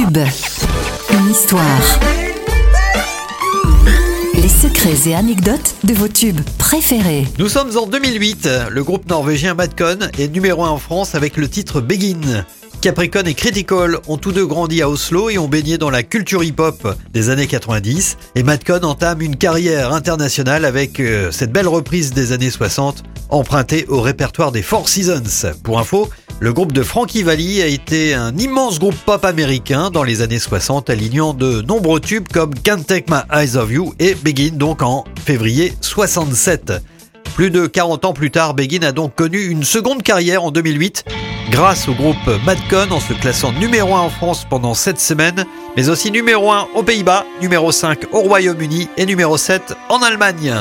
Une histoire. Les secrets et anecdotes de vos tubes préférés. Nous sommes en 2008. Le groupe norvégien Madcon est numéro 1 en France avec le titre Begin. Capricorn et Critical ont tous deux grandi à Oslo et ont baigné dans la culture hip-hop des années 90. Et Madcon entame une carrière internationale avec euh, cette belle reprise des années 60 empruntée au répertoire des Four Seasons. Pour info, le groupe de Frankie Valli a été un immense groupe pop américain dans les années 60, alignant de nombreux tubes comme Can't Take My Eyes Off You et Begin donc en février 67. Plus de 40 ans plus tard, Begin a donc connu une seconde carrière en 2008 grâce au groupe Madcon en se classant numéro 1 en France pendant 7 semaines, mais aussi numéro 1 aux Pays-Bas, numéro 5 au Royaume-Uni et numéro 7 en Allemagne.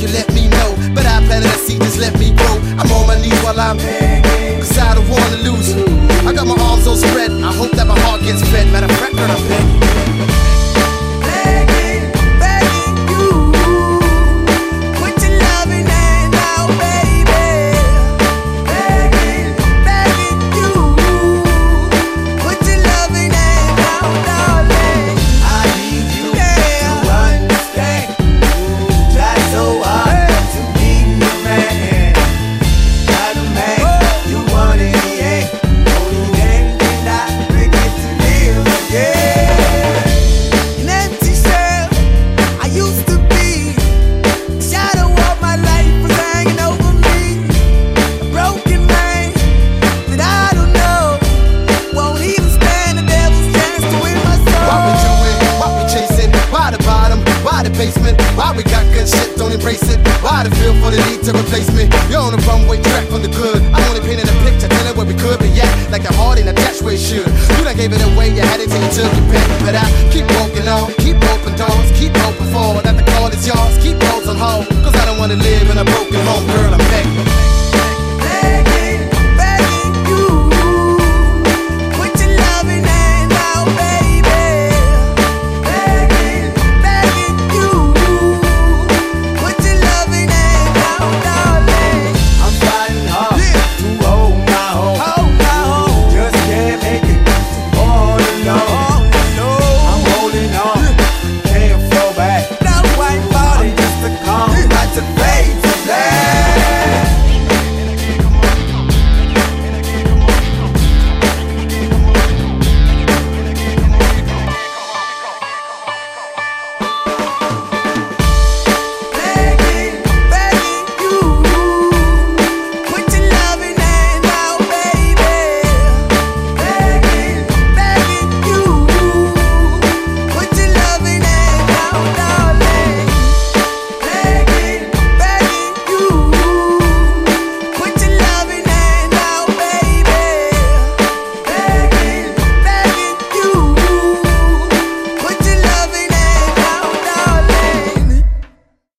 You let me know. But I planted a seed, just let me grow. I'm on my knees while I'm begging, cause I don't wanna lose. I got my arms all spread, I hope that my heart gets fed. Matter of fact, I'm begging. To replace me? You're on the runway track from the good. I'm only painting a picture, telling where we could be at. Like the heart in a where it should. You done gave it away, you had it till you took your pick. But I